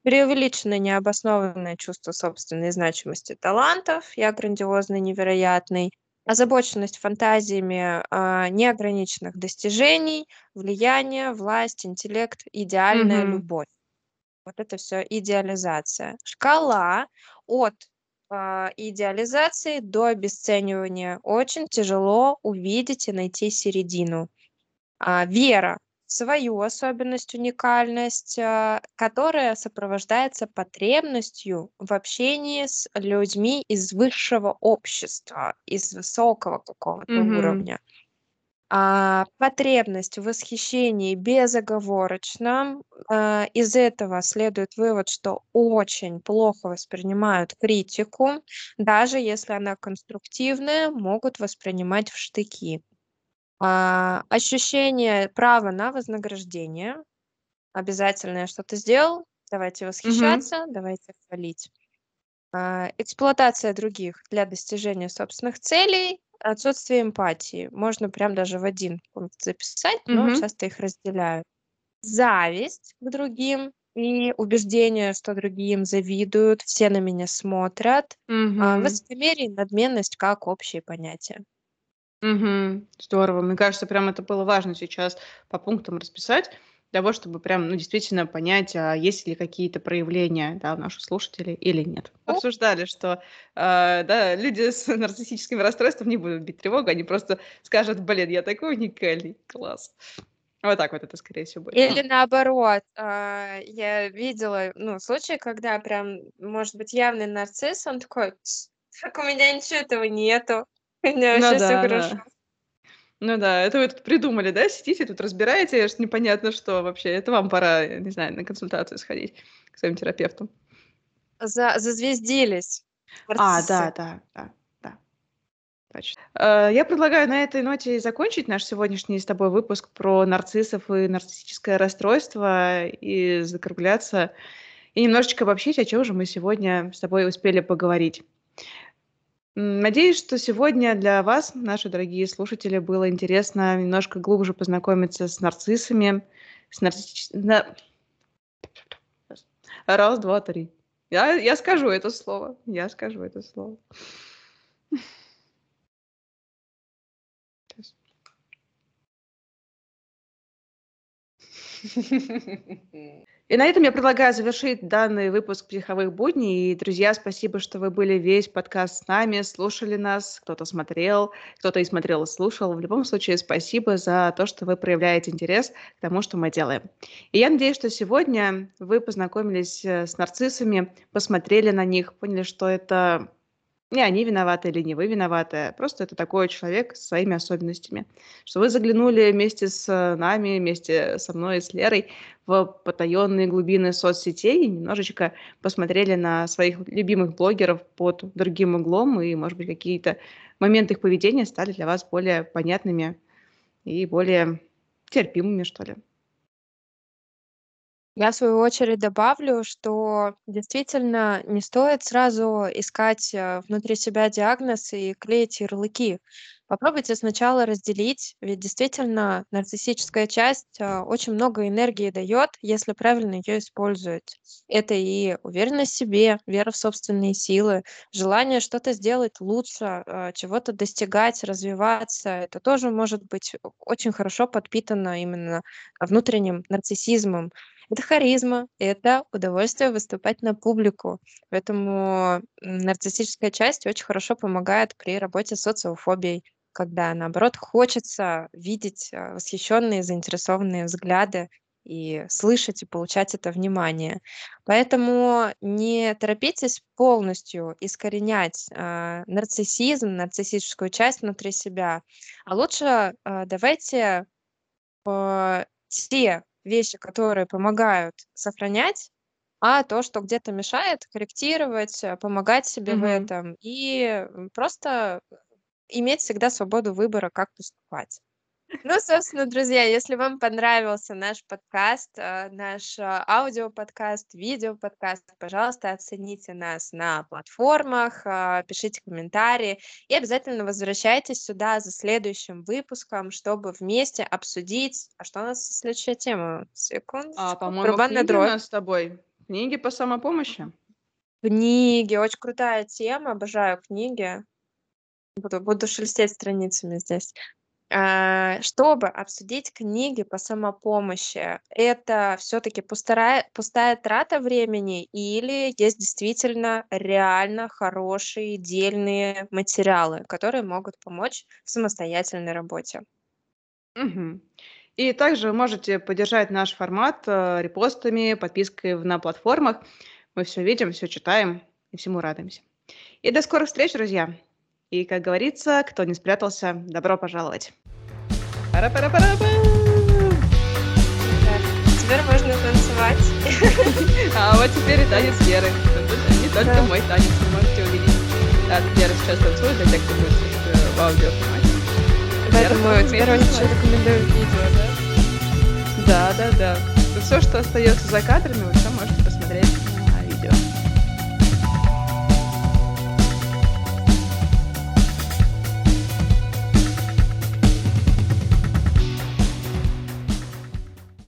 Преувеличенное необоснованное чувство собственной значимости талантов, я грандиозный, невероятный, озабоченность фантазиями э, неограниченных достижений, влияние, власть, интеллект, идеальная Мгм. любовь. Вот это все идеализация. Шкала от а, идеализации до обесценивания. Очень тяжело увидеть и найти середину. А, вера свою особенность, уникальность, а, которая сопровождается потребностью в общении с людьми из высшего общества, из высокого какого-то Мгм. уровня а, потребность в восхищении безоговорочно. А, из этого следует вывод, что очень плохо воспринимают критику, даже если она конструктивная, могут воспринимать в штыки. А, ощущение права на вознаграждение. Обязательно я что-то сделал, давайте восхищаться, давайте хвалить. А, эксплуатация других для достижения собственных целей, отсутствие эмпатии. Можно прям даже в один пункт записать, но Мгм. часто их разделяют. Зависть к другим и убеждение, что другим завидуют, все на меня смотрят. А, Мгм. высокомерие и надменность как общие понятия. Мгм. Здорово. Мне кажется, прям это было важно сейчас по пунктам расписать, для того, чтобы прям, ну, действительно понять, а есть ли какие-то проявления, да, у наших слушателей или нет. Обсуждали, что, а, да, люди с нарциссическим расстройством не будут бить тревогу, они просто скажут: "Блин, я такой уникальный, класс". Вот так вот это, скорее всего, будет. Или наоборот, а, я видела, ну, случаи, когда прям, может быть, явный нарцисс, он такой: "Так у меня ничего этого нету, меня вообще все хорошо". Ну да, это вы тут придумали, да, сидите тут разбираете непонятно что вообще. Это вам пора, не знаю, на консультацию сходить к своим терапевту. За зазвездились А, да, да, да, да, точно. Э, я предлагаю на этой ноте закончить наш сегодняшний с тобой выпуск про нарциссов и нарциссическое расстройство, и закругляться, и немножечко обобщить, о чём же мы сегодня с тобой успели поговорить. Надеюсь, что сегодня для вас, наши дорогие слушатели, было интересно немножко глубже познакомиться с нарциссами, с нарциссич на Раз, два, три. Я я скажу это слово, я скажу это слово. Щас. И на этом я предлагаю завершить данный выпуск "Психовых будней". И, друзья, спасибо, что вы были весь подкаст с нами, слушали нас, кто-то смотрел, кто-то и смотрел, и слушал. В любом случае, спасибо за то, что вы проявляете интерес к тому, что мы делаем. И я надеюсь, что сегодня вы познакомились, э, с нарциссами, посмотрели на них, поняли, что это не они виноваты или не вы виноваты, просто это такой человек со своими особенностями. Что вы заглянули вместе с нами, вместе со мной и с Лерой в потаенные глубины соцсетей и немножечко посмотрели на своих любимых блогеров под другим углом, и, может быть, какие-то моменты их поведения стали для вас более понятными и более терпимыми, что ли. Я, в свою очередь, добавлю, что действительно не стоит сразу искать, э, внутри себя диагноз и клеить ярлыки. Попробуйте сначала разделить, ведь действительно нарциссическая часть, а, очень много энергии дает, если правильно ее использовать. Это и уверенность в себе, вера в собственные силы, желание что-то сделать лучше, а, чего-то достигать, развиваться. Это тоже может быть очень хорошо подпитано именно внутренним нарциссизмом. Это харизма, это удовольствие выступать на публику. Поэтому нарциссическая часть очень хорошо помогает при работе с социофобией когда, наоборот, хочется видеть а, восхищенные, заинтересованные взгляды и слышать и получать это внимание. Поэтому не торопитесь полностью искоренять э, нарциссизм, нарциссическую часть внутри себя, а лучше э, давайте э, те вещи, которые помогают сохранять, а то, что где-то мешает, корректировать, помогать себе в этом и просто иметь всегда свободу выбора, как поступать. Ну, собственно, друзья, если вам понравился наш подкаст, э, наш э, аудиоподкаст, видеоподкаст, пожалуйста, оцените нас на платформах, э, пишите комментарии и обязательно возвращайтесь сюда за следующим выпуском, чтобы вместе обсудить... А что у нас следующая тема? Секунд. А, по-моему, книги у нас с тобой. Книги по самопомощи. Книги, очень крутая тема, обожаю книги. Буду, буду шелестеть страницами здесь. А, чтобы обсудить книги по самопомощи, это все-таки пустая, пустая трата времени или есть действительно реально хорошие, дельные материалы, которые могут помочь в самостоятельной работе? Мгм. И также вы можете поддержать наш формат э, репостами, подпиской на платформах. Мы все видим, все читаем и всему радуемся. И до скорых встреч, друзья! И, как говорится, кто не спрятался, добро пожаловать. пара пара пара Теперь можно танцевать. А вот теперь и танец Веры. Не только да. мой танец, вы можете увидеть. Да, Вера сейчас танцует, для тех, кто будет слушать в аудиоформате. Поэтому теперь очень рекомендую видео, да? Да, да, да. Все, что остается за кадрами, вы